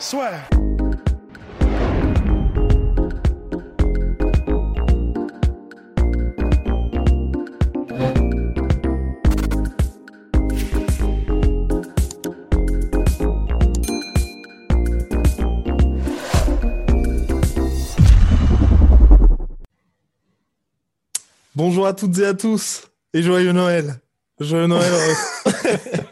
Soit. Bonjour à toutes et à tous et joyeux Noël. Joyeux Noël.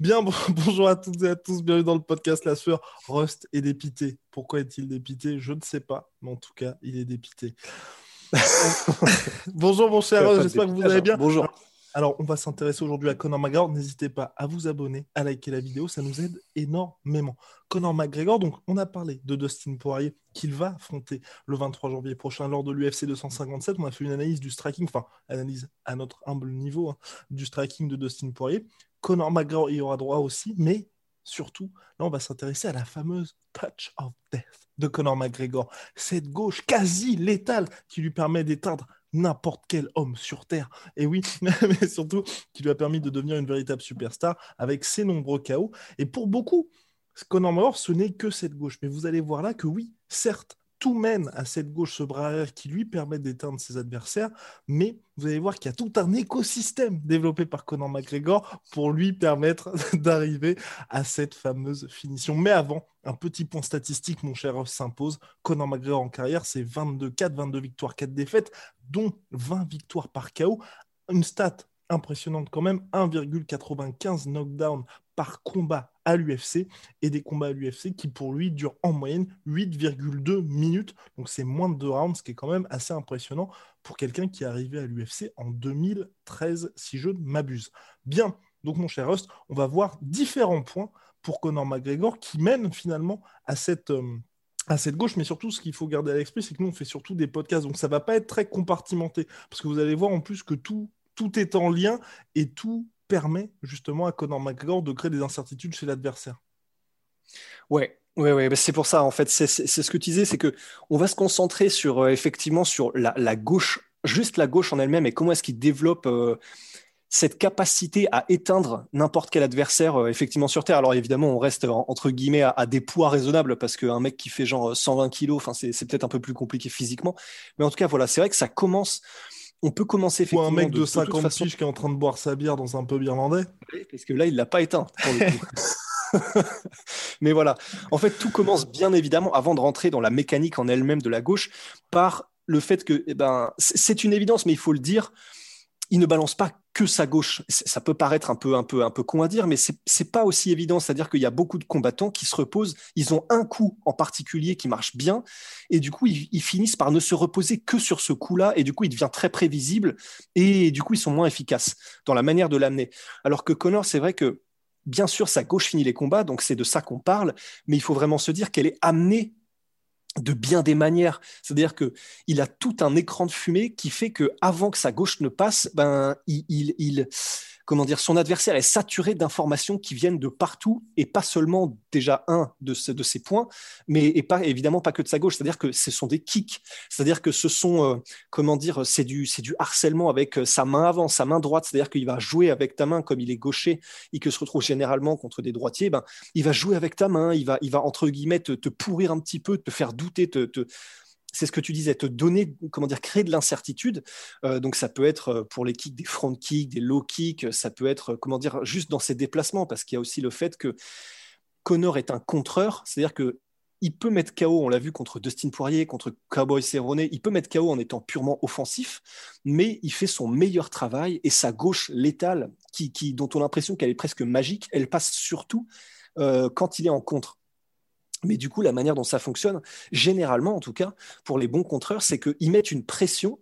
Bien, bon- bonjour à toutes et à tous. Bienvenue dans le podcast La Sueur. Rust est dépité. Pourquoi est-il dépité? Je ne sais pas, mais en tout cas, il est dépité. bonjour mon cher Rust, j'espère que vous allez hein. bien. Bonjour. Alors, on va s'intéresser aujourd'hui à Conor McGregor. N'hésitez pas à vous abonner, à liker la vidéo, ça nous aide énormément. Conor McGregor, donc on a parlé de Dustin Poirier qu'il va affronter le 23 janvier prochain lors de l'UFC 257. On a fait une analyse du striking, enfin, analyse à notre humble niveau hein, du striking de Dustin Poirier. Conor McGregor y aura droit aussi, mais surtout, là, on va s'intéresser à la fameuse touch of death de Conor McGregor. Cette gauche quasi létale qui lui permet d'éteindre n'importe quel homme sur Terre. Et oui, mais surtout qui lui a permis de devenir une véritable superstar avec ses nombreux chaos. Et pour beaucoup, Conor McGregor, ce n'est que cette gauche. Mais vous allez voir là que oui, certes, tout mène à cette gauche, ce bras arrière qui lui permet d'éteindre ses adversaires, mais vous allez voir qu'il y a tout un écosystème développé par Conor McGregor pour lui permettre d'arriver à cette fameuse finition. Mais avant, un petit point statistique, mon cher Ross s'impose. Conor McGregor en carrière, c'est 22-4, 22 victoires, 4 défaites, dont 20 victoires par KO. Une stat impressionnante quand même, 1,95 knockdown par combat à l'UFC et des combats à l'UFC qui pour lui durent en moyenne 8,2 minutes. Donc c'est moins de 2 rounds, ce qui est quand même assez impressionnant pour quelqu'un qui est arrivé à l'UFC en 2013, si je ne m'abuse. Bien, donc mon cher Rust, on va voir différents points pour Conor McGregor qui mène finalement à cette... euh, à cette gauche, mais surtout, ce qu'il faut garder à l'esprit, c'est que nous, on fait surtout des podcasts, donc ça va pas être très compartimenté, parce que vous allez voir en plus que tout, tout est en lien et tout permet justement à Conor McGregor de créer des incertitudes chez l'adversaire. Ouais, ouais, ouais. bah, c'est pour ça en fait. C'est ce que tu disais, c'est que on va se concentrer sur euh, effectivement sur la, gauche, juste la gauche en elle-même et comment est-ce qu'il développe euh, cette capacité à éteindre n'importe quel adversaire euh, effectivement sur Terre. Alors évidemment, on reste en- entre guillemets à, des poids raisonnables parce qu'un mec qui fait genre 120 kilos, c'est peut-être un peu plus compliqué physiquement, mais en tout cas voilà, c'est vrai que ça commence. On peut commencer Ou effectivement un mec de, de, toute 50 façon- qui est en train de boire sa bière dans un pub irlandais. parce que là, il l'a pas éteint. pour le coup. Mais voilà, en fait, tout commence bien évidemment avant de rentrer dans la mécanique en elle-même de la gauche par le fait que, eh ben, c'est une évidence, mais il faut le dire, il ne balance pas que sa gauche. Ça peut paraître un peu, un peu, un peu con à dire, mais c'est c'est pas aussi évident. C'est-à-dire qu'il y a beaucoup de combattants qui se reposent. Ils ont un coup en particulier qui marche bien, et du coup, ils, ils finissent par ne se reposer que sur ce coup-là, et du coup, il devient très prévisible, et du coup, ils sont moins efficaces dans la manière de l'amener. Alors que Connor, c'est vrai que bien sûr, sa gauche finit les combats, donc c'est de ça qu'on parle, mais il faut vraiment se dire qu'elle est amenée de bien des manières. C'est-à-dire que il a tout un écran de fumée qui fait que avant que sa gauche ne passe, ben il, il, il- comment dire, son adversaire est saturé d'informations qui viennent de partout et pas seulement déjà un de, ce- de ses points, mais et pas évidemment pas que de sa gauche. C'est-à-dire que ce sont des kicks. C'est-à-dire que ce sont euh, comment dire, c'est du c'est du harcèlement avec euh, sa main avant, sa main droite. C'est-à-dire qu'il va jouer avec ta main comme il est gaucher et que se retrouve généralement contre des droitiers. Ben il va jouer avec ta main, il va, il va entre guillemets te, te pourrir un petit peu, te faire douter, te, te- c'est ce que tu disais, te donner, comment dire, créer de l'incertitude. Euh, donc ça peut être euh, pour les kicks des front kicks, des low kicks, ça peut être, euh, comment dire, juste dans ses déplacements, parce qu'il y a aussi le fait que Connor est un contreur, c'est-à-dire que il peut mettre KO, on l'a vu contre Dustin Poirier, contre Cowboy Cerrone, il peut mettre KO en étant purement offensif, mais il fait son meilleur travail et sa gauche létale, qui, dont on a l'impression qu'elle est presque magique, elle passe surtout quand il est en contre. Mais du coup, la manière dont ça fonctionne, généralement en tout cas, pour les bons contreurs, c'est qu'ils mettent une pression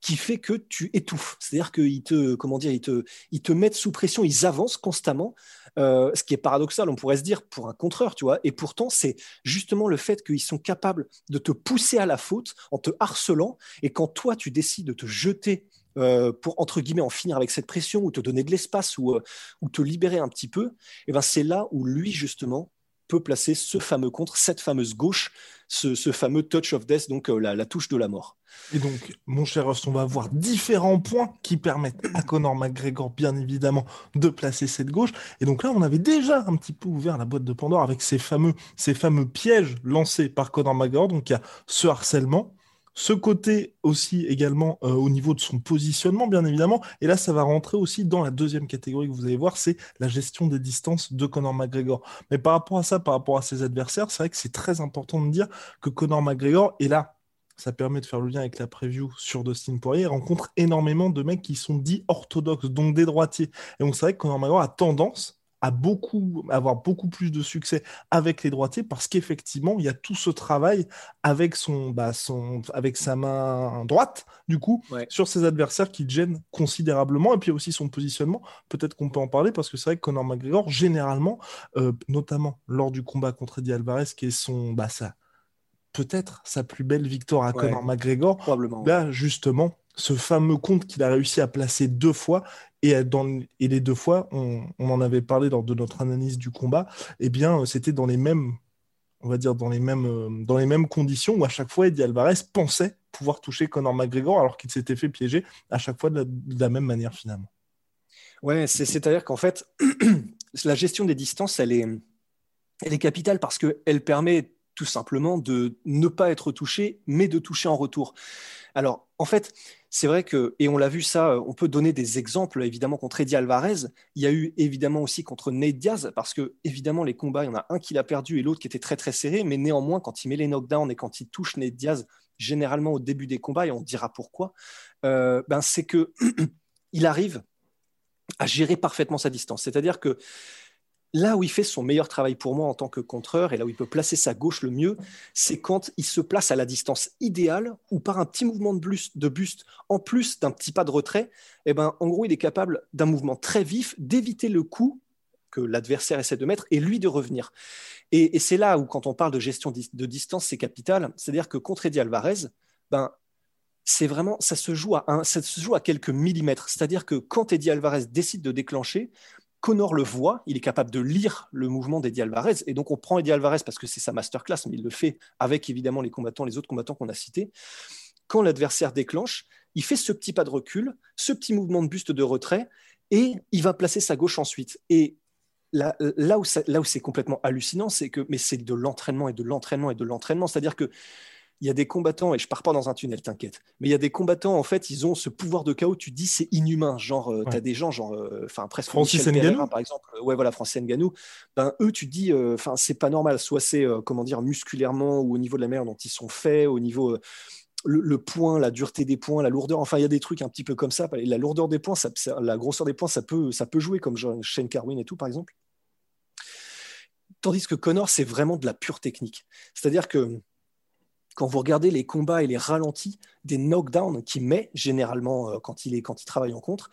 qui fait que tu étouffes. C'est-à-dire qu'ils te, comment dire, ils te, ils te mettent sous pression, ils avancent constamment, Euh, ce qui est paradoxal, on pourrait se dire, pour un contreur, tu vois. Et pourtant, c'est justement le fait qu'ils sont capables de te pousser à la faute en te harcelant. Et quand toi, tu décides de te jeter euh, pour, entre guillemets, en finir avec cette pression ou te donner de l'espace ou, euh, ou te libérer un petit peu, et eh ben c'est là où lui, justement, peut placer ce fameux contre, cette fameuse gauche, ce, fameux touch of death, donc euh, la, touche de la mort. Et donc, mon cher Ross, on va avoir différents points qui permettent à Conor McGregor, bien évidemment, de placer cette gauche. Et donc là, on avait déjà un petit peu ouvert la boîte de Pandore avec ces fameux, ces fameux pièges lancés par Conor McGregor. Donc, il y a ce harcèlement, ce côté aussi également euh, au niveau de son positionnement, bien évidemment. Et là, ça va rentrer aussi dans la deuxième catégorie que vous allez voir, c'est la gestion des distances de Conor McGregor. Mais par rapport à ça, par rapport à ses adversaires, c'est vrai que c'est très important de dire que Conor McGregor, et là, ça permet de faire le lien avec la preview sur Dustin Poirier, rencontre énormément de mecs qui sont dits orthodoxes, donc des droitiers. Et donc c'est vrai que Conor McGregor a tendance à beaucoup, avoir beaucoup plus de succès avec les droitiers parce qu'effectivement, il y a tout ce travail avec, son, bah, son, avec sa main droite, du coup, sur ses adversaires qui gênent considérablement. Et puis aussi son positionnement. Peut-être qu'on peut en parler parce que c'est vrai que Conor McGregor, généralement, euh, notamment lors du combat contre Eddie Alvarez, qui est son, bah, ça, peut-être sa plus belle victoire à Conor McGregor, probablement. Là, justement, ce fameux compte qu'il a réussi à placer deux fois, et, dans, et les deux fois, on, en avait parlé lors de notre analyse du combat, eh bien, euh, c'était dans les mêmes, on va dire, dans les mêmes, euh, dans les mêmes conditions où à chaque fois, Eddie Alvarez pensait pouvoir toucher Conor McGregor alors qu'il s'était fait piéger à chaque fois de la, même manière finalement. Ouais, c'est-à-dire qu'en fait, la gestion des distances, elle est, elle est capitale parce qu'elle permet tout simplement de ne pas être touché, mais de toucher en retour. Alors, en fait, c'est vrai que, et on l'a vu ça, on peut donner des exemples évidemment contre Eddie Alvarez. Il y a eu évidemment aussi contre Nate Diaz, parce que évidemment, les combats, il y en a un qui l'a perdu et l'autre qui était très très serré, mais néanmoins, quand il met les knockdowns et quand il touche Nate Diaz, généralement au début des combats, et on dira pourquoi, euh, ben, c'est que il arrive à gérer parfaitement sa distance. C'est-à-dire que là où il fait son meilleur travail pour moi en tant que contreur et là où il peut placer sa gauche le mieux, c'est quand il se place à la distance idéale ou par un petit mouvement de buste, en plus d'un petit pas de retrait, eh ben, en gros, il est capable d'un mouvement très vif d'éviter le coup que l'adversaire essaie de mettre et lui de revenir. Et, c'est là où, quand on parle de gestion de distance, c'est capital. C'est-à-dire que contre Eddie Alvarez, ben, c'est vraiment, ça se, joue à ça se joue à quelques millimètres. C'est-à-dire que quand Eddie Alvarez décide de déclencher, Connor le voit, il est capable de lire le mouvement d'Eddie Alvarez. Et donc, on prend Eddie Alvarez parce que c'est sa masterclass, mais il le fait avec évidemment les combattants, les autres combattants qu'on a cités. Quand l'adversaire déclenche, il fait ce petit pas de recul, ce petit mouvement de buste de retrait, et il va placer sa gauche ensuite. Et là, où, là où c'est complètement hallucinant, c'est que, mais c'est de l'entraînement et de l'entraînement et de l'entraînement. C'est-à-dire que il y a des combattants, et je pars pas dans un tunnel, t'inquiète, mais il y a des combattants, en fait, ils ont ce pouvoir de chaos, tu dis c'est inhumain. Genre, euh, tu as des gens, genre, euh, enfin, presque Francis Ngannou, par exemple, ouais, voilà, Francis Ngannou, ben, eux, tu dis, euh, enfin, c'est pas normal, soit c'est, comment dire, musculairement ou au niveau de la manière dont ils sont faits, au niveau. Le, point, la dureté des points, la lourdeur, enfin il y a des trucs un petit peu comme ça. La lourdeur des points, ça, la grosseur des points, ça peut, ça peut jouer comme Shane Carwin et tout par exemple. Tandis que Connor, c'est vraiment de la pure technique. C'est-à-dire que quand vous regardez les combats et les ralentis des knockdowns qu'il met généralement euh, quand il, est, travaille en contre,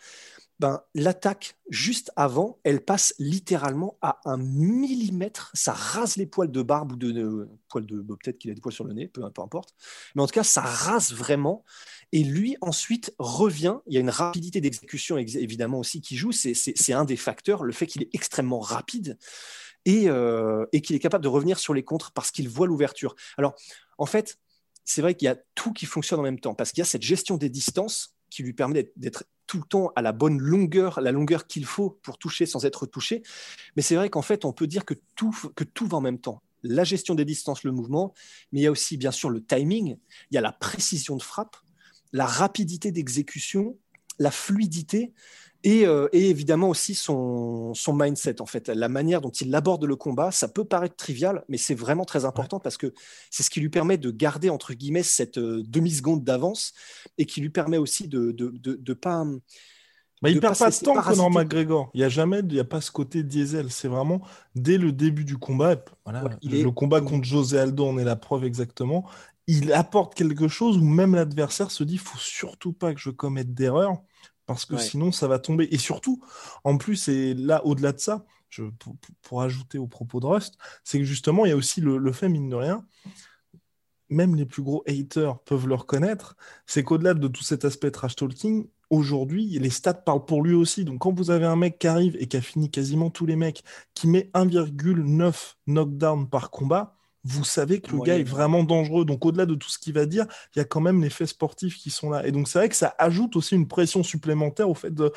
ben, l'attaque juste avant, elle passe littéralement à un millimètre. Ça rase les poils de barbe ou de, poils de peut-être qu'il a des poils sur le nez, peu, peu, importe. Mais en tout cas, ça rase vraiment. Et lui ensuite revient. Il y a une rapidité d'exécution évidemment aussi qui joue. C'est un des facteurs, le fait qu'il est extrêmement rapide et, euh, et qu'il est capable de revenir sur les contres parce qu'il voit l'ouverture. Alors en fait, c'est vrai qu'il y a tout qui fonctionne en même temps, parce qu'il y a cette gestion des distances qui lui permet d'être tout le temps à la bonne longueur, la longueur qu'il faut pour toucher sans être touché. Mais c'est vrai qu'en fait, on peut dire que tout, que tout va en même temps. La gestion des distances, le mouvement, mais il y a aussi bien sûr le timing, il y a la précision de frappe, la rapidité d'exécution, la fluidité. Euh, et, évidemment aussi son, mindset, en fait. La manière dont il aborde le combat, ça peut paraître trivial, mais c'est vraiment très important parce que c'est ce qui lui permet de garder, entre guillemets, cette euh, demi-seconde d'avance et qui lui permet aussi de ne de, pas. Bah, il ne perd pas de temps, Conor McGregor. Il n'y a jamais, il y a pas ce côté diesel. C'est vraiment dès le début du combat. Voilà, le combat contre José Aldo on est la preuve exactement. Il apporte quelque chose où même l'adversaire se dit, il faut surtout pas que je commette d'erreur parce que sinon ça va tomber. Et surtout, en plus, et là, au-delà de ça, pour, ajouter au propos de Rust, c'est que justement, il y a aussi le, fait, mine de rien, même les plus gros haters peuvent le reconnaître, c'est qu'au-delà de tout cet aspect trash talking, aujourd'hui, les stats parlent pour lui aussi. Donc, quand vous avez un mec qui arrive et qui a fini quasiment tous les mecs, qui met 1,9 knockdown par combat, vous savez que le gars est vraiment dangereux. Donc, au-delà de tout ce qu'il va dire, il y a quand même les faits sportifs qui sont là. Et donc, c'est vrai que ça ajoute aussi une pression supplémentaire au fait de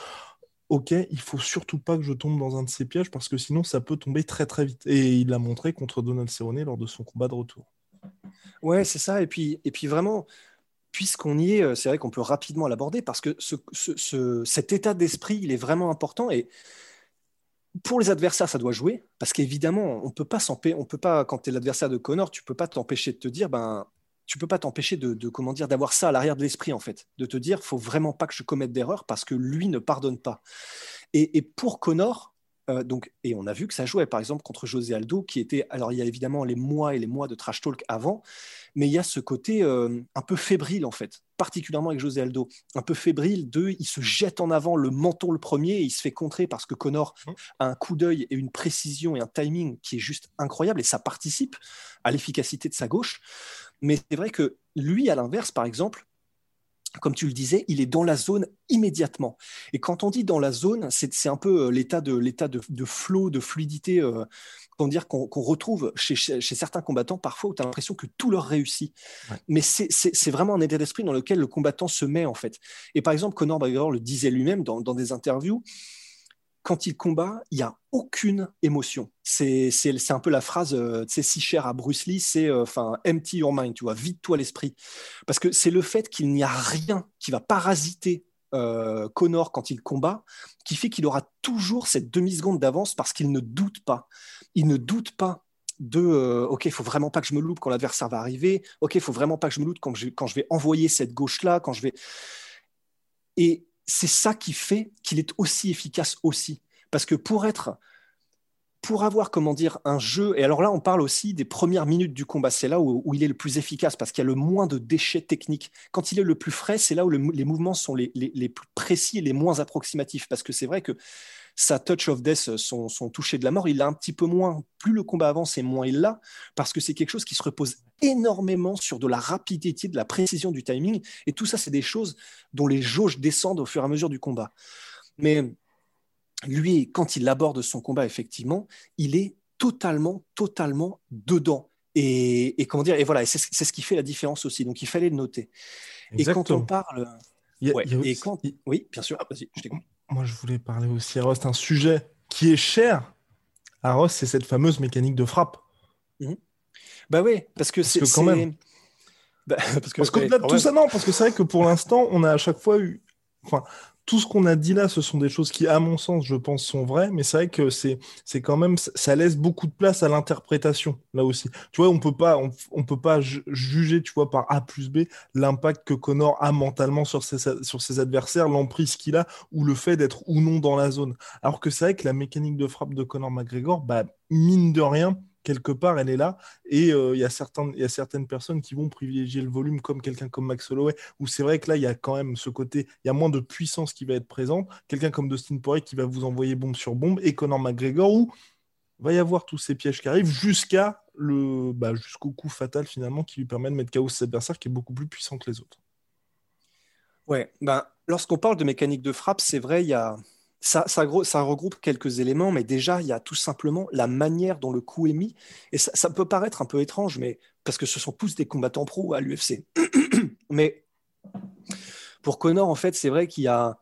OK, il faut surtout pas que je tombe dans un de ces pièges parce que sinon, ça peut tomber très très vite. Et il l'a montré contre Donald Cerrone lors de son combat de retour. Ouais, c'est ça. Et puis, et puis vraiment, puisqu'on y est, euh, c'est vrai qu'on peut rapidement l'aborder parce que cet état d'esprit, il est vraiment important. Et pour les adversaires, ça doit jouer, parce qu'évidemment, on peut pas on peut pas, quand tu es l'adversaire de Connor, tu peux pas t'empêcher de te dire, ben, tu peux pas t'empêcher de, comment dire, d'avoir ça à l'arrière de l'esprit en fait, de te dire, faut vraiment pas que je commette d'erreur parce que lui ne pardonne pas. Et, pour Connor, euh, donc, et on a vu que ça jouait par exemple contre José Aldo, qui était, alors il y a évidemment les mois et les mois de trash talk avant, mais il y a ce côté euh, un peu fébrile en fait, particulièrement avec José Aldo, un peu fébrile de, il se jette en avant le menton le premier et il se fait contrer parce que Connor mmh. a un coup d'œil et une précision et un timing qui est juste incroyable et ça participe à l'efficacité de sa gauche. Mais c'est vrai que lui, à l'inverse, par exemple, comme tu le disais, il est dans la zone immédiatement. Et quand on dit dans la zone, c'est un peu euh, l'état de, l'état de, de flot, de fluidité euh, dire qu'on retrouve chez, certains combattants parfois où tu as l'impression que tout leur réussit. Mais c'est vraiment un état d'esprit dans lequel le combattant se met en fait. Et par exemple, Conor McGregor le disait lui-même dans, des interviews, quand il combat, il n'y a aucune émotion. C'est un peu la phrase, euh, sais, si chère à Bruce Lee, c'est euh, enfin empty your mind, tu vois, vide-toi l'esprit. Parce que c'est le fait qu'il n'y a rien qui va parasiter euh, Connor quand il combat, qui fait qu'il aura toujours cette demi-seconde d'avance parce qu'il ne doute pas. Il ne doute pas de euh, OK, il faut vraiment pas que je me loupe quand l'adversaire va arriver. OK, il faut vraiment pas que je me loupe quand je, quand je vais envoyer cette gauche-là, quand je vais. Et c'est ça qui fait qu'il est aussi efficace aussi. Parce que pour être pour avoir, comment dire, un jeu, et alors là, on parle aussi des premières minutes du combat, c'est là où, il est le plus efficace, parce qu'il y a le moins de déchets techniques. Quand il est le plus frais, c'est là où les mouvements sont les, plus précis et les moins approximatifs, parce que c'est vrai que sa touch of death, son, toucher de la mort, il l'a un petit peu moins. Plus le combat avance et moins il l'a, parce que c'est quelque chose qui se repose énormément sur de la rapidité, de la précision du timing, et tout ça, c'est des choses dont les jauges descendent au fur et à mesure du combat. Mais lui, quand il aborde son combat, effectivement, il est totalement, totalement dedans. Et, comment dire, et voilà, c'est ce qui fait la différence aussi. Donc il fallait le noter. Et quand on parle. et quand... Oui, bien sûr, vas-y, je t'écoute. Moi, je voulais parler aussi à Rost, un sujet qui est cher à Rost, c'est cette fameuse mécanique de frappe. Mhm. Bah oui, parce que c'est. quand même. Bah, parce que, parce que de tout ça, non, parce que c'est vrai que pour l'instant, on a à chaque fois eu. Enfin, tout ce qu'on a dit là, ce sont des choses qui, à mon sens, je pense, sont vraies, mais c'est vrai que c'est, quand même, ça laisse beaucoup de place à l'interprétation, là aussi. Tu vois, on peut pas, on, peut pas juger, tu vois, par A plus B, l'impact que Connor a mentalement sur ses, sur ses adversaires, l'emprise qu'il a, ou le fait d'être ou non dans la zone. Alors que c'est vrai que la mécanique de frappe de Connor McGregor, bah, mine de rien, quelque part, elle est là. Et euh, il y, a certaines personnes qui vont privilégier le volume, comme quelqu'un comme Max Holloway, où c'est vrai que là, il y a quand même ce côté, il y a moins de puissance qui va être présente. Quelqu'un comme Dustin Poirier qui va vous envoyer bombe sur bombe, et Conor McGregor, où va y avoir tous ces pièges qui arrivent jusqu'à le bah, jusqu'au coup fatal finalement qui lui permet de mettre KO cet adversaire qui est beaucoup plus puissant que les autres. Ouais, ben, lorsqu'on parle de mécanique de frappe, c'est vrai, il y a, ça, ça, regroupe quelques éléments, mais déjà, il y a tout simplement la manière dont le coup est mis. Et ça, peut paraître un peu étrange, mais parce que ce sont tous des combattants pro à l'UFC. mais pour Connor, en fait, c'est vrai qu'il y a.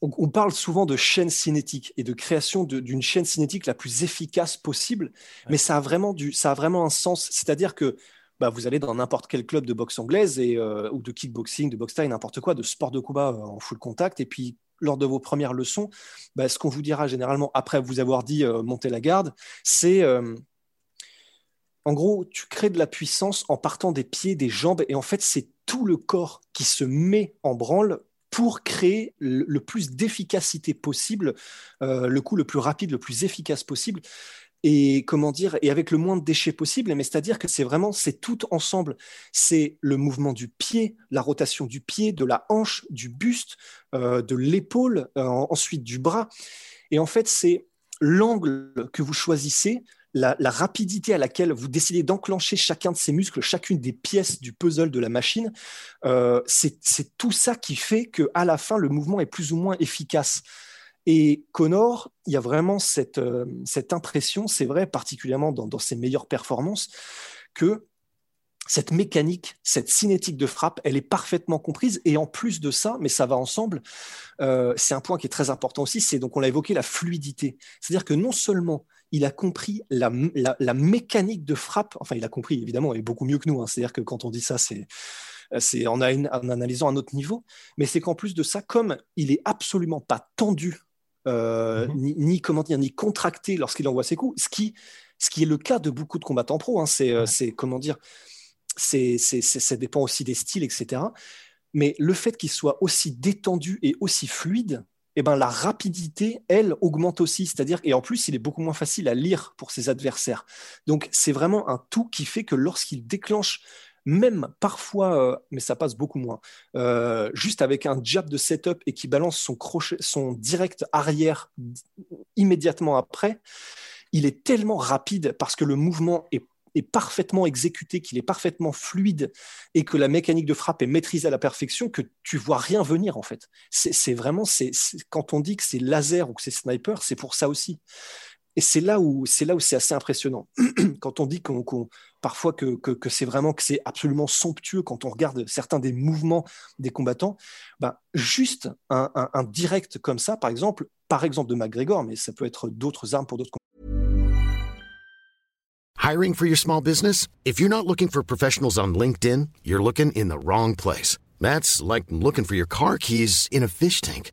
On, parle souvent de chaîne cinétique et de création d'une chaîne cinétique la plus efficace possible, mais ça a vraiment, du, ça a vraiment un sens. C'est-à-dire que bah, vous allez dans n'importe quel club de boxe anglaise et, euh, ou de kickboxing, de boxe taille, n'importe quoi, de sport de combat euh, en full contact, et puis lors de vos premières leçons, bah, ce qu'on vous dira généralement après vous avoir dit euh, monter la garde, c'est euh, en gros, tu crées de la puissance en partant des pieds, des jambes, et en fait, c'est tout le corps qui se met en branle pour créer le, plus d'efficacité possible, euh, le coup le plus rapide, le plus efficace possible et comment dire et avec le moins de déchets possible mais c'est-à-dire que c'est vraiment c'est tout ensemble c'est le mouvement du pied la rotation du pied de la hanche du buste euh, de l'épaule euh, ensuite du bras et en fait c'est l'angle que vous choisissez, la, rapidité à laquelle vous décidez d'enclencher chacun de ces muscles, chacune des pièces du puzzle de la machine, euh, c'est tout ça qui fait que à la fin le mouvement est plus ou moins efficace. Et Connor, il y a vraiment cette, euh, impression, c'est vrai, particulièrement dans, dans, ses meilleures performances, que cette mécanique, cette cinétique de frappe, elle est parfaitement comprise. Et en plus de ça, mais ça va ensemble, euh, c'est un point qui est très important aussi, c'est donc on l'a évoqué, la fluidité. C'est-à-dire que non seulement il a compris la, mécanique de frappe, enfin il a compris évidemment, et beaucoup mieux que nous, hein. c'est-à-dire que quand on dit ça, c'est c'est en, en, analysant un autre niveau, mais c'est qu'en plus de ça, comme il est absolument pas tendu, euh, mm-hmm. ni, comment dire, ni contracté lorsqu'il envoie ses coups, ce qui, ce qui est le cas de beaucoup de combattants pro, hein. c'est comment dire, c'est, ça dépend aussi des styles, etc. Mais le fait qu'il soit aussi détendu et aussi fluide, eh ben, la rapidité, elle, augmente aussi. C'est-à-dire, et en plus, il est beaucoup moins facile à lire pour ses adversaires. Donc, c'est vraiment un tout qui fait que lorsqu'il déclenche, même parfois, euh, mais ça passe beaucoup moins, euh, juste avec un jab de setup et qui balance son crochet, son direct arrière immédiatement après, il est tellement rapide parce que le mouvement est est parfaitement exécuté, qu'il est parfaitement fluide et que la mécanique de frappe est maîtrisée à la perfection, que tu vois rien venir en fait. C'est vraiment, c'est quand on dit que c'est laser ou que c'est sniper, c'est pour ça aussi. Et c'est là où c'est là où c'est assez impressionnant. quand on dit qu'on parfois que, que, c'est vraiment que c'est absolument somptueux quand on regarde certains des mouvements des combattants, bah, juste un, un, un direct comme ça, par exemple, par exemple de McGregor, mais ça peut être d'autres armes pour d'autres Hiring for your small business? If you're not looking for professionals on LinkedIn, you're looking in the wrong place. That's like looking for your car keys in a fish tank.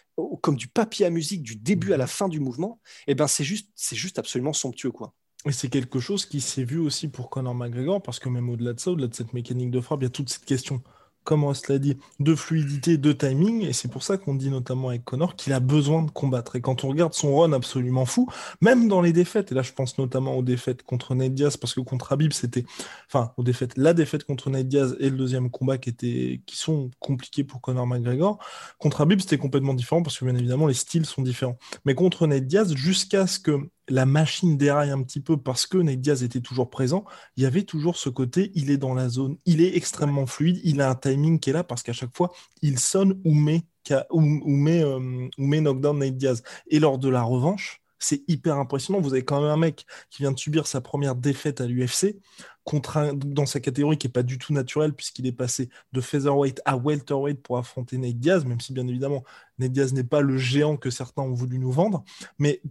comme du papier à musique du début à la mhm. fin du mouvement, et eh ben c'est juste, c'est juste absolument somptueux quoi. Et c'est quelque chose qui s'est vu aussi pour Conor McGregor, parce que même au-delà de ça, au-delà de cette mécanique de frappe, il y a toute cette question comme on l'a dit, de fluidité, de timing. Et c'est pour ça qu'on dit notamment avec Connor qu'il a besoin de combattre. Et quand on regarde son run absolument fou, même dans les défaites, et là je pense notamment aux défaites contre Ned Diaz, parce que contre Habib, c'était. Enfin, aux défaites, la défaite contre Ned Diaz et le deuxième combat qui, était, qui sont compliqués pour Connor McGregor. Contre Habib, c'était complètement différent, parce que bien évidemment, les styles sont différents. Mais contre Ned Diaz, jusqu'à ce que la machine déraille un petit peu parce que Nate Diaz était toujours présent, il y avait toujours ce côté, il est dans la zone, il est extrêmement fluide, il a un timing qui est là parce qu'à chaque fois, il sonne ou met, ou, met, euh, ou met knockdown Nate Diaz. Et lors de la revanche, c'est hyper impressionnant. Vous avez quand même un mec qui vient de subir sa première défaite à l'UFC contre dans sa catégorie qui n'est pas du tout naturelle puisqu'il est passé de featherweight à welterweight pour affronter Nate Diaz, même si bien évidemment Nate Diaz n'est pas le géant que certains ont voulu nous vendre. Mais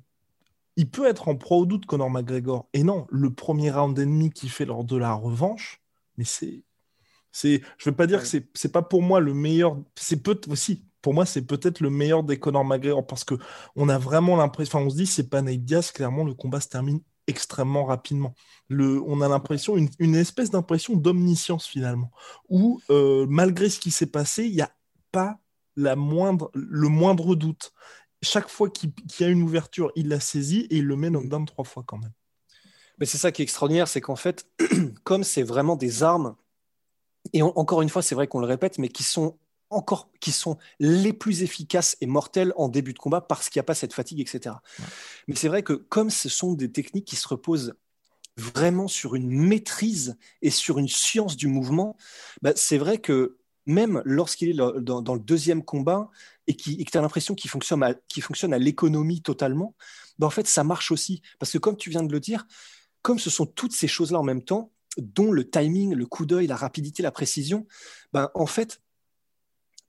il peut être en pro ou doute Conor McGregor. Et non, le premier round ennemi qu'il fait lors de la revanche, mais c'est. c'est je veux pas dire que c'est, c'est pas pour moi le meilleur. C'est peut aussi. Pour moi, c'est peut-être le meilleur des Conor McGregor parce que on a vraiment l'impression. Enfin, on se dit, c'est pas Nate Diaz. Clairement, le combat se termine extrêmement rapidement. Le, on a l'impression, une, espèce d'impression d'omniscience finalement, où euh, malgré ce qui s'est passé, il n'y a pas la moindre, le moindre doute chaque fois qu'il y a une ouverture, il la saisit et il le met knockdown trois fois quand même. Mais c'est ça qui est extraordinaire, c'est qu'en fait, comme c'est vraiment des armes, et encore une fois, c'est vrai qu'on le répète, mais qui sont encore qui sont les plus efficaces et mortelles en début de combat parce qu'il n'y a pas cette fatigue, etc. Mais c'est vrai que comme ce sont des techniques qui se reposent vraiment sur une maîtrise et sur une science du mouvement, bah, c'est vrai que même lorsqu'il est dans, le deuxième combat et, qui, que tu as l'impression qu'il fonctionne à, l'économie totalement, ben en fait, ça marche aussi. Parce que comme tu viens de le dire, comme ce sont toutes ces choses-là en même temps, dont le timing, le coup d'œil, la rapidité, la précision, ben, en fait,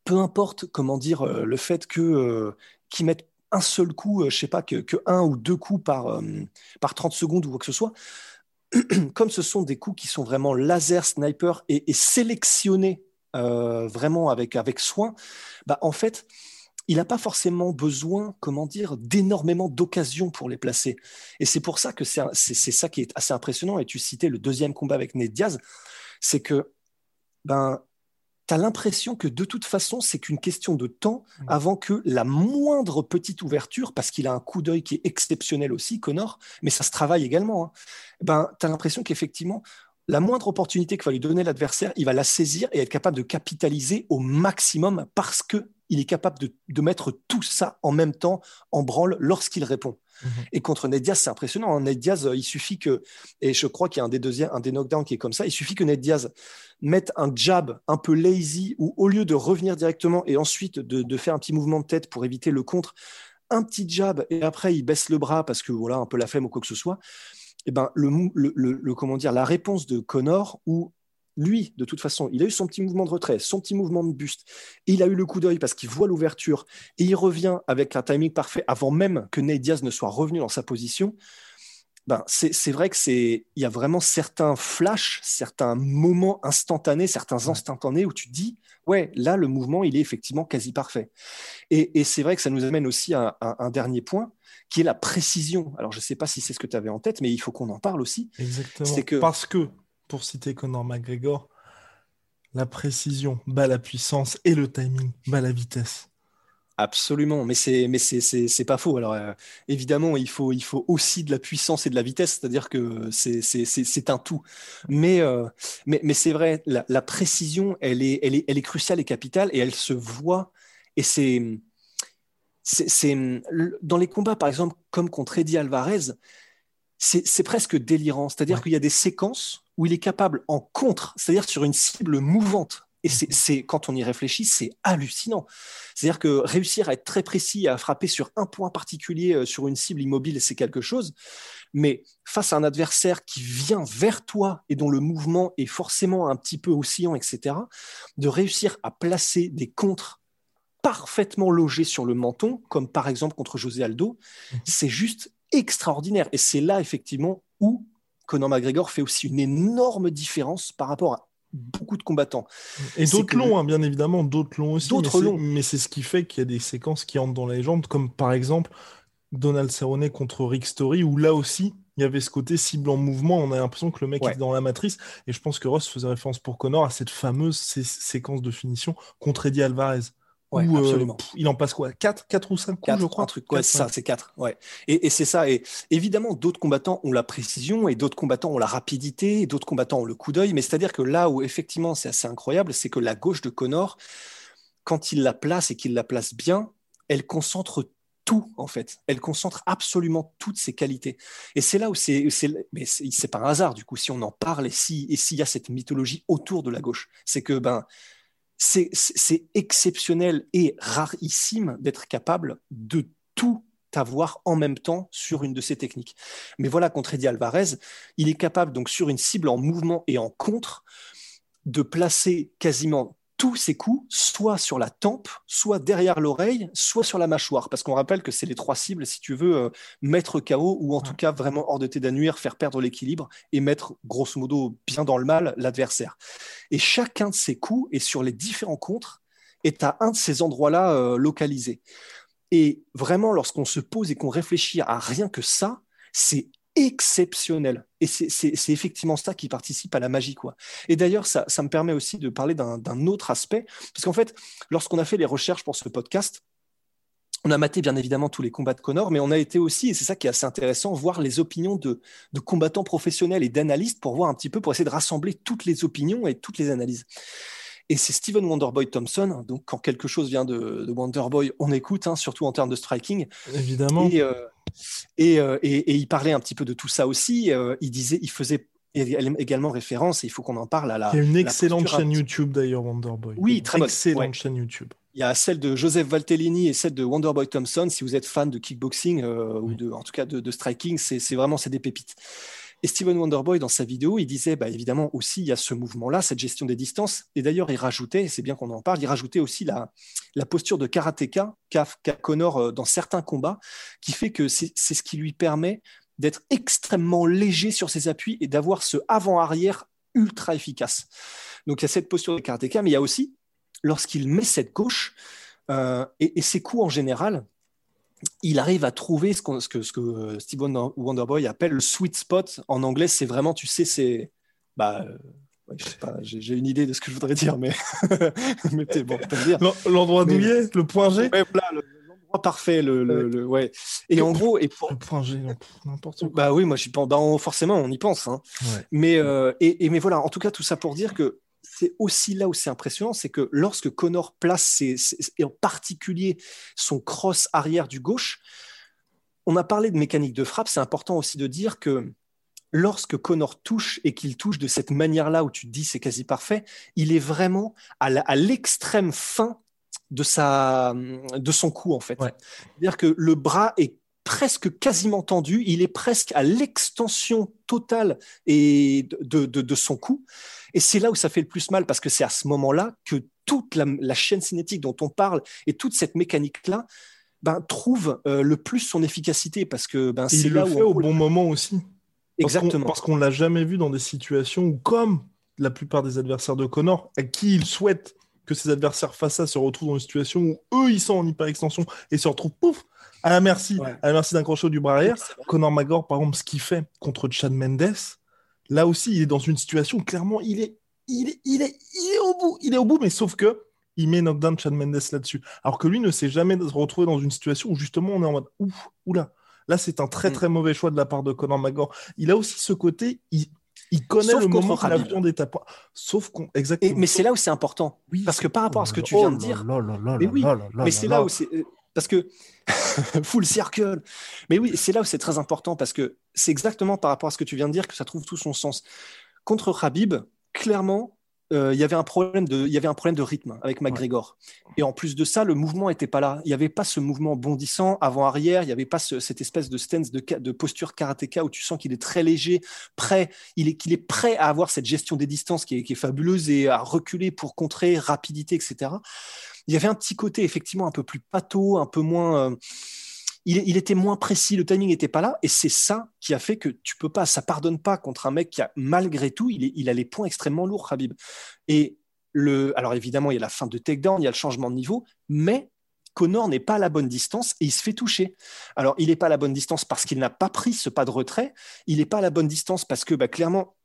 peu importe comment dire euh, le fait que euh, qu'ils mettent un seul coup, euh, je sais pas, que, un ou deux coups par, par 30 secondes ou quoi que ce soit, comme ce sont des coups qui sont vraiment laser, sniper et sélectionnés euh, vraiment avec, avec soin, bah, en fait, il n'a pas forcément besoin, comment dire, d'énormément d'occasions pour les placer. Et c'est pour ça que c'est ça qui est assez impressionnant. Et tu citais le deuxième combat avec Ned Diaz, c'est que ben, tu as l'impression que de toute façon, c'est qu'une question de temps mmh. avant que la moindre petite ouverture, parce qu'il a un coup d'œil qui est exceptionnel aussi, Connor, mais ça se travaille également, hein, ben, tu as l'impression qu'effectivement, la moindre opportunité que va lui donner l'adversaire, il va la saisir et être capable de capitaliser au maximum parce que il est capable de, mettre tout ça en même temps en branle lorsqu'il répond. Mhm. Et contre Ned Diaz, c'est impressionnant. Hein. Ned Diaz, euh, il suffit que, et je crois qu'il y a un des, deuxièmes, un des knockdowns qui est comme ça, il suffit que Ned Diaz mette un jab un peu lazy ou au lieu de revenir directement et ensuite de, faire un petit mouvement de tête pour éviter le contre, un petit jab et après il baisse le bras parce que voilà, un peu la flemme ou quoi que ce soit. Eh ben, le, le, comment dire, la réponse de Connor où lui, de toute façon, il a eu son petit mouvement de retrait, son petit mouvement de buste. Il a eu le coup d'œil parce qu'il voit l'ouverture et il revient avec un timing parfait avant même que Ney Diaz ne soit revenu dans sa position. Ben, c'est vrai que c'est il y a vraiment certains flashs, certains moments instantanés, certains instantanés où tu te dis ouais là le mouvement il est effectivement quasi parfait. Et, c'est vrai que ça nous amène aussi à, un dernier point qui est la précision. Alors je ne sais pas si c'est ce que tu avais en tête, mais il faut qu'on en parle aussi. Exactement. Que... Parce que pour citer Conor McGregor, la précision bat la puissance et le timing bat la vitesse. Absolument, mais c'est mais c'est pas faux. Alors euh, évidemment, il faut il faut aussi de la puissance et de la vitesse, c'est-à-dire que c'est un tout. Mais euh, mais, mais c'est vrai, la, précision, elle est, elle est elle est cruciale et capitale et elle se voit et c'est c'est dans les combats par exemple comme contre Eddie Alvarez, c'est presque délirant. C'est-à-dire qu'il y a des séquences où il est capable en contre, c'est-à-dire sur une cible mouvante. Et c'est quand on y réfléchit, c'est hallucinant. C'est-à-dire que réussir à être très précis, à frapper sur un point particulier, euh, sur une cible immobile, c'est quelque chose. Mais face à un adversaire qui vient vers toi et dont le mouvement est forcément un petit peu oscillant, etc., de réussir à placer des contres parfaitement logés sur le menton, comme par exemple contre José Aldo, mhm. c'est juste extraordinaire. Et c'est là, effectivement, où Conor McGregor fait aussi une énorme différence par rapport à beaucoup de combattants. Et d'autres longs, hein, bien évidemment, d'autres longs aussi. D'autres longs. Mais c'est ce qui fait qu'il y a des séquences qui entrent dans la légende, comme par exemple Donald Cerrone contre Rick Story, où là aussi, il y avait ce côté cible en mouvement. On a l'impression que le mec est dans la matrice. Et je pense que Ross faisait référence pour Connor à cette fameuse séquence de finition contre Eddie Alvarez. Ouais, euh, il en passe quoi? 4, 4 ou 5 coups, je crois? Un truc, ouais, ça, c'est 4. Ouais. Et, et c'est ça. Et évidemment, d'autres combattants ont la précision et d'autres combattants ont la rapidité et d'autres combattants ont le coup d'œil. Mais c'est-à-dire que là où effectivement c'est assez incroyable, c'est que la gauche de Connor, quand il la place et qu'il la place bien, elle concentre tout en fait. Elle concentre absolument toutes ses qualités. Et c'est là où c'est, mais c'est pas un hasard du coup si on en parle et si et s'il y a cette mythologie autour de la gauche, c'est que ben c'est exceptionnel et rarissime d'être capable de tout avoir en même temps sur une de ces techniques. Mais voilà, contre Eddie Alvarez, il est capable, donc sur une cible en mouvement et en contre, de placer quasiment tous ses coups, soit sur la tempe, soit derrière l'oreille, soit sur la mâchoire. Parce qu'on rappelle que c'est les trois cibles, si tu veux, euh, mettre KO ou en tout cas vraiment hors de tes d'annuire, faire perdre l'équilibre et mettre grosso modo bien dans le mal l'adversaire. Et chacun de ces coups est sur les différents contres est à un de ces endroits-là euh, localisés. Et vraiment, lorsqu'on se pose et qu'on réfléchit à rien que ça, c'est exceptionnel. Et c'est effectivement ça qui participe à la magie. Quoi. Et d'ailleurs, ça, me permet aussi de parler d'un autre aspect, parce qu'en fait, lorsqu'on a fait les recherches pour ce podcast, on a maté bien évidemment tous les combats de Connor, mais on a été aussi, et c'est ça qui est assez intéressant, voir les opinions de, combattants professionnels et d'analystes pour voir un petit peu, pour essayer de rassembler toutes les opinions et toutes les analyses. Et c'est Steven Wonderboy Thompson. Donc, quand quelque chose vient de, Wonderboy, on écoute, hein, surtout en termes de striking. Évidemment. Et, euh, euh, et, et, il parlait un petit peu de tout ça aussi. Euh, il disait, il faisait également référence, et il faut qu'on en parle à la. Il y a une excellente chaîne YouTube d'ailleurs, Wonderboy. Oui, très excellente chaîne YouTube. Il y a celle de Joseph Valtellini et celle de Wonderboy Thompson. Si vous êtes fan de kickboxing ou de, en tout cas de, de striking, c'est vraiment c'est des pépites. Et Wonderboy, dans sa vidéo, il disait, bah, évidemment, aussi, il y a ce mouvement-là, cette gestion des distances. Et d'ailleurs, il rajoutait, c'est bien qu'on en parle, il rajoutait aussi la, posture de karatéka qu'a Connor euh, dans certains combats, qui fait que c'est ce qui lui permet d'être extrêmement léger sur ses appuis et d'avoir ce avant-arrière ultra efficace. Donc il y a cette posture de karatéka, mais il y a aussi, lorsqu'il met cette gauche, Euh, et, ses coups en général, il arrive à trouver ce, ce, que, ce, que, Steve Wonderboy appelle le sweet spot. En anglais, c'est vraiment, tu sais, c'est. Bah, j'ai une idée de ce que je voudrais dire, mais, mais bon, L'endroit douillet, le point G? L'endroit parfait, le, le, ouais. Et en gros, et pour... le point G, n'importe. Bah oui, moi je pense, bah, forcément, on y pense. Hein. Mais, euh, et, et, mais voilà, en tout cas, tout ça pour dire que c'est aussi là où c'est impressionnant, c'est que lorsque Connor place, ses, et en particulier son cross arrière du gauche, on a parlé de mécanique de frappe, c'est important aussi de dire que lorsque Connor touche et qu'il touche de cette manière-là où tu te dis c'est quasi parfait, il est vraiment à l'extrême fin de, sa, de son coup en fait. C'est-à-dire que le bras est presque quasiment tendu, il est presque à l'extension totale et de, de, son cou. Et c'est là où ça fait le plus mal parce que c'est à ce moment-là que toute la, chaîne cinétique dont on parle et toute cette mécanique-là ben, trouve euh, le plus son efficacité parce que ben, c'est là le fait au bon moment aussi. Exactement. Parce qu'on l'a jamais vu dans des situations où, comme la plupart des adversaires de Connor, à qui il souhaite que ses adversaires face à se retrouvent dans une situation où eux, ils sont en hyper-extension et se retrouvent, pouf, à la merci, à la merci d'un crochet du bras arrière. Connor McGregor, par exemple, ce qu'il fait contre Chad Mendes, là aussi, il est dans une situation où clairement, il est, il est, il est, il est au bout, il est au bout, mais sauf que il met knockdown Chad Mendes là-dessus. Alors que lui ne s'est jamais retrouvé dans une situation où justement on est en mode ouf, oula, Là, c'est un très mm. très mauvais choix de la part de Conor McGregor. Il a aussi ce côté, il, il connaît le moment l'avion d'étape. Sauf qu'on. Exactement. mais c'est là où c'est important. Oui. Parce que par rapport à ce que tu viens de dire. mais oui, mais c'est là où c'est. Euh, parce que. full circle. Mais oui, c'est là où c'est très important parce que c'est exactement par rapport à ce que tu viens de dire que ça trouve tout son sens. Contre Khabib, clairement, euh, il y avait un problème de, il y avait un problème de rythme avec McGregor. Et en plus de ça, le mouvement n'était pas là. Il n'y avait pas ce mouvement bondissant avant-arrière. Il n'y avait pas cette espèce de stance de, de posture karatéka où tu sens qu'il est très léger, prêt. Il est qu'il est prêt à avoir cette gestion des distances qui est, qui est, fabuleuse et à reculer pour contrer rapidité, etc. Il y avait un petit côté effectivement un peu plus pâteau, un peu moins. Euh, il, était moins précis, le timing n'était pas là, et c'est ça qui a fait que tu peux pas, ça pardonne pas contre un mec qui a malgré tout, il, a les points extrêmement lourds, Habib. Et alors évidemment, il y a la fin de takedown, il y a le changement de niveau, mais Connor n'est pas à la bonne distance et il se fait toucher. Alors, il n'est pas à la bonne distance parce qu'il n'a pas pris ce pas de retrait. Il n'est pas à la bonne distance parce que, bah, clairement,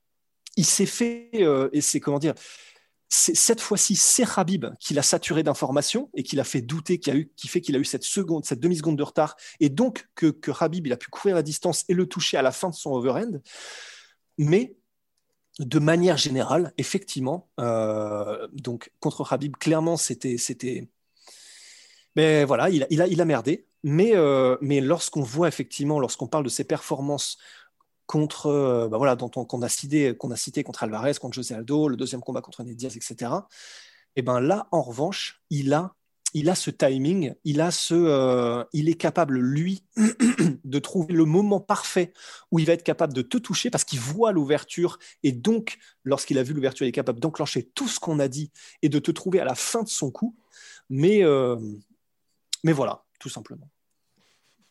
il s'est fait, euh, et c'est comment dire, cette fois-ci, c'est Habib qui l'a saturé d'informations et qui l'a fait douter, qui fait qu'il a eu cette seconde, cette demi-seconde de retard, et donc que, que Habib il a pu courir la distance et le toucher à la fin de son overhand. Mais de manière générale, effectivement, euh, donc contre Habib, clairement, c'était, c'était, mais ben, voilà, il a, il a, il a merdé. Mais, euh, mais lorsqu'on voit effectivement, lorsqu'on parle de ses performances contre, bah voilà, dont on, qu'on a cité, contre Alvarez, contre José Aldo, le deuxième combat contre Ned Diaz, etc. Et ben là, en revanche, il a, il a ce timing, il a ce, euh, il est capable lui de trouver le moment parfait où il va être capable de te toucher parce qu'il voit l'ouverture et donc, lorsqu'il a vu l'ouverture, il est capable d'enclencher tout ce qu'on a dit et de te trouver à la fin de son coup. Mais, euh, mais voilà, tout simplement.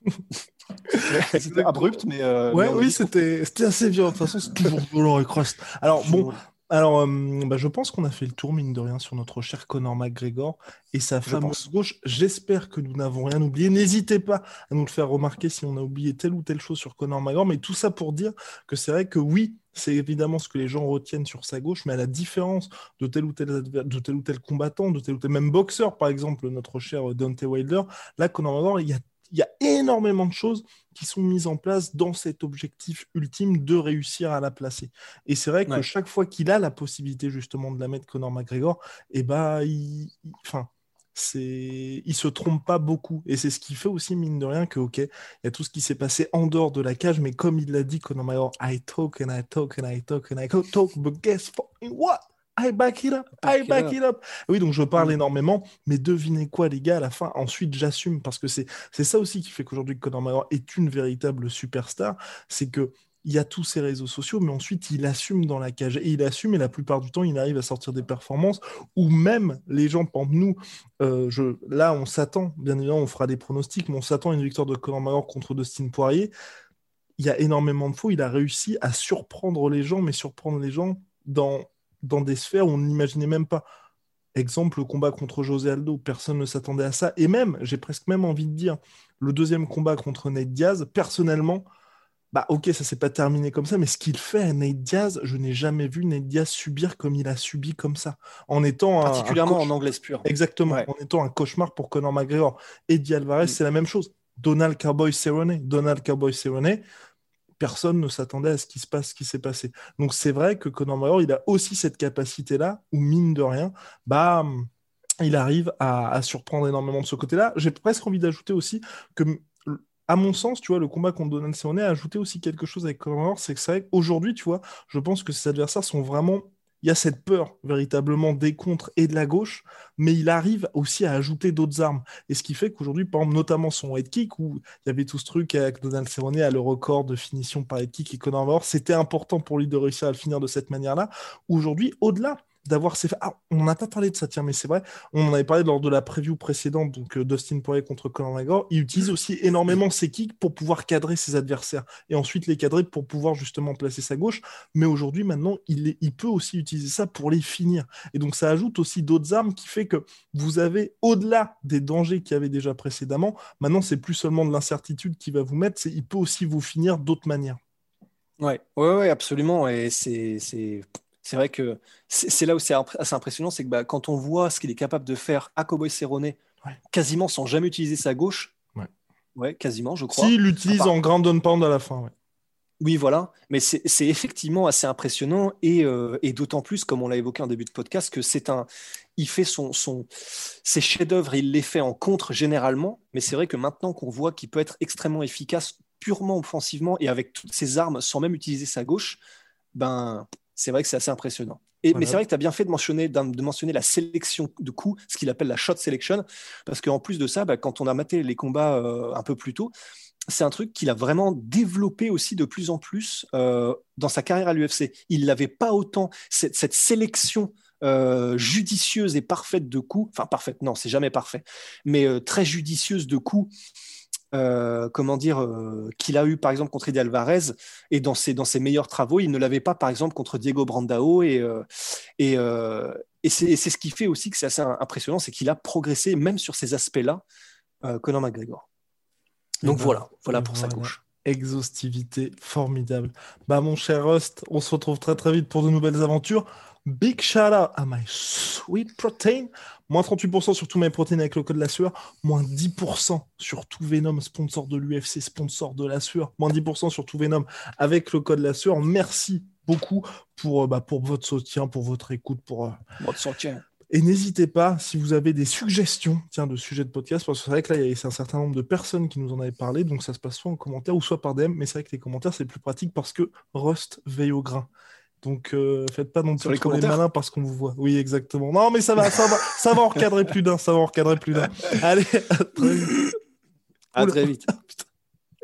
c'était abrupt, mais. Euh, ouais, oui, c'était assez violent. De toute façon, c'est toujours violent et Cross. Alors, bon. Alors, euh, bah, je pense qu'on a fait le tour, mine de rien, sur notre cher Conor McGregor et sa fameuse gauche. J'espère que nous n'avons rien oublié. N'hésitez pas à nous le faire remarquer si on a oublié telle ou telle chose sur Conor McGregor. Mais tout ça pour dire que c'est vrai que oui, c'est évidemment ce que les gens retiennent sur sa gauche, mais à la différence de tel ou tel, de tel, ou tel combattant, de tel ou tel même boxeur, par exemple, notre cher Dante Wilder, là, Conor McGregor, il y a il y a énormément de choses qui sont mises en place dans cet objectif ultime de réussir à la placer. Et c'est vrai que chaque fois qu'il a la possibilité justement de la mettre Conor McGregor, et eh ben, il, enfin, c'est, il se trompe pas beaucoup. Et c'est ce qui fait aussi, mine de rien, que, ok, il y a tout ce qui s'est passé en dehors de la cage, mais comme il l'a dit, Conor McGregor, I talk and I talk and I talk and I talk, but guess what? I back it up, I back it up. Oui, donc je parle mm. énormément, mais devinez quoi, les gars, à la fin, ensuite j'assume, parce que c'est ça aussi qui fait qu'aujourd'hui Conor McGregor est une véritable superstar, c'est que il y a tous ces réseaux sociaux, mais ensuite il assume dans la cage. Et il assume, et la plupart du temps, il arrive à sortir des performances où même les gens, pendant nous, euh, je, là, on s'attend, bien évidemment, on fera des pronostics, mais on s'attend à une victoire de Conor McGregor contre Dustin Poirier. Il y a énormément de faux. Il a réussi à surprendre les gens, mais surprendre les gens dans dans des sphères où on n'imaginait même pas. Exemple, le combat contre José Aldo, personne ne s'attendait à ça. Et même, j'ai presque même envie de dire, le deuxième combat contre Nate Diaz, personnellement, bah ok, ça s'est pas terminé comme ça, mais ce qu'il fait à Nate Diaz, je n'ai jamais vu Nate Diaz subir comme il a subi comme ça, en étant particulièrement en anglais pur. Exactement, en étant un cauchemar pour Conor McGregor. Eddie Alvarez, mm. c'est la même chose. Donald Cowboy Cerrone, Donald Cowboy Cerrone, personne ne s'attendait à ce qui se passe, ce qui s'est passé. Donc c'est vrai que Conor McGregor, il a aussi cette capacité-là, où mine de rien, bah il arrive à, surprendre énormément de ce côté-là. J'ai presque envie d'ajouter aussi que à mon sens, tu vois, le combat contre Donald Cerrone a ajouté aussi quelque chose avec Conor c'est que c'est vrai qu'aujourd'hui, tu vois, je pense que ses adversaires sont vraiment il y a cette peur véritablement des contres et de la gauche, mais il arrive aussi à ajouter d'autres armes. Et ce qui fait qu'aujourd'hui, par exemple, notamment son head kick, où il y avait tout ce truc avec Donald Cerrone à le record de finition par head kick et Conor c'était important pour lui de réussir à le finir de cette manière-là. Aujourd'hui, au-delà d'avoir ces. Ah, on n'a pas parlé de ça, tiens, mais c'est vrai. On en avait parlé lors de la preview précédente, donc euh, Dustin Poirier contre Conor McGregor. Il utilise aussi énormément ses kicks pour pouvoir cadrer ses adversaires et ensuite les cadrer pour pouvoir justement placer sa gauche. Mais aujourd'hui, maintenant, il, peut aussi utiliser ça pour les finir. Et donc, ça ajoute aussi d'autres armes qui fait que vous avez, au-delà des dangers qu'il y avait déjà précédemment, maintenant, c'est plus seulement de l'incertitude qui va vous mettre, il peut aussi vous finir d'autres manières. Ouais, ouais, ouais, absolument. Et c'est c'est vrai que c'est là où c'est assez impressionnant, c'est que bah, quand on voit ce qu'il est capable de faire à Cowboy Cerrone, quasiment sans jamais utiliser sa gauche, ouais, quasiment, je crois. S'il l'utilise en grand on pound à la fin, Oui, voilà, mais c'est effectivement assez impressionnant euh, et, d'autant plus, comme on l'a évoqué en début de podcast, que c'est un, il fait son, son ses chefs-d'œuvre, il les fait en contre généralement, mais c'est vrai que maintenant qu'on voit qu'il peut être extrêmement efficace purement offensivement et avec toutes ses armes sans même utiliser sa gauche, ben c'est vrai que c'est assez impressionnant. Et, Mais c'est vrai que tu as bien fait de mentionner, de mentionner la sélection de coups, ce qu'il appelle la shot selection, parce qu'en plus de ça, bah, quand on a maté les combats euh, un peu plus tôt, c'est un truc qu'il a vraiment développé aussi de plus en plus euh, dans sa carrière à l'UFC. Il n'avait pas autant cette, sélection euh, judicieuse et parfaite de coups, enfin parfaite, non, c'est jamais parfait, mais très judicieuse de coups euh, comment dire, euh, qu'il a eu par exemple contre Eddie Alvarez et dans ses, dans ses meilleurs travaux, il ne l'avait pas par exemple contre Diego Brandao et, euh, et, et c'est ce qui fait aussi que c'est assez impressionnant, c'est qu'il a progressé même sur ces aspects-là, Conor McGregor. Donc ben, voilà, voilà pour sa couche. Exhaustivité formidable. Bah mon cher Rust, on se retrouve très très vite pour de nouvelles aventures. Big shout out à my sweet protein. Moins 38% sur tous mes protéines avec le code de la sueur. Moins 10% sur tout Venom, sponsor de l'UFC, sponsor de la sueur. Moins 10% sur tout Venom avec le code de la sueur. Merci beaucoup pour, euh, bah, pour votre soutien, pour votre écoute, pour euh, votre soutien. Et n'hésitez pas, si vous avez des suggestions tiens, de sujets de podcast, parce que c'est vrai que là, il y a un certain nombre de personnes qui nous en avaient parlé, donc ça se passe soit en commentaire ou soit par DM, mais c'est vrai que les commentaires, c'est plus pratique parce que Rust veille au grain. Donc, euh, faites pas non plus les, les malins parce qu'on vous voit. Oui, exactement. Non, mais ça va, ça va, ça va en recadrer plus d'un. Ça va en recadrer plus d'un. Allez, à très vite. À très vite.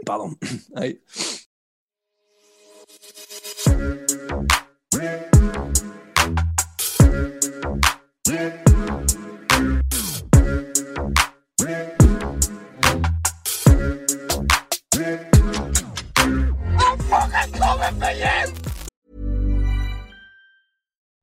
Pardon. Allez.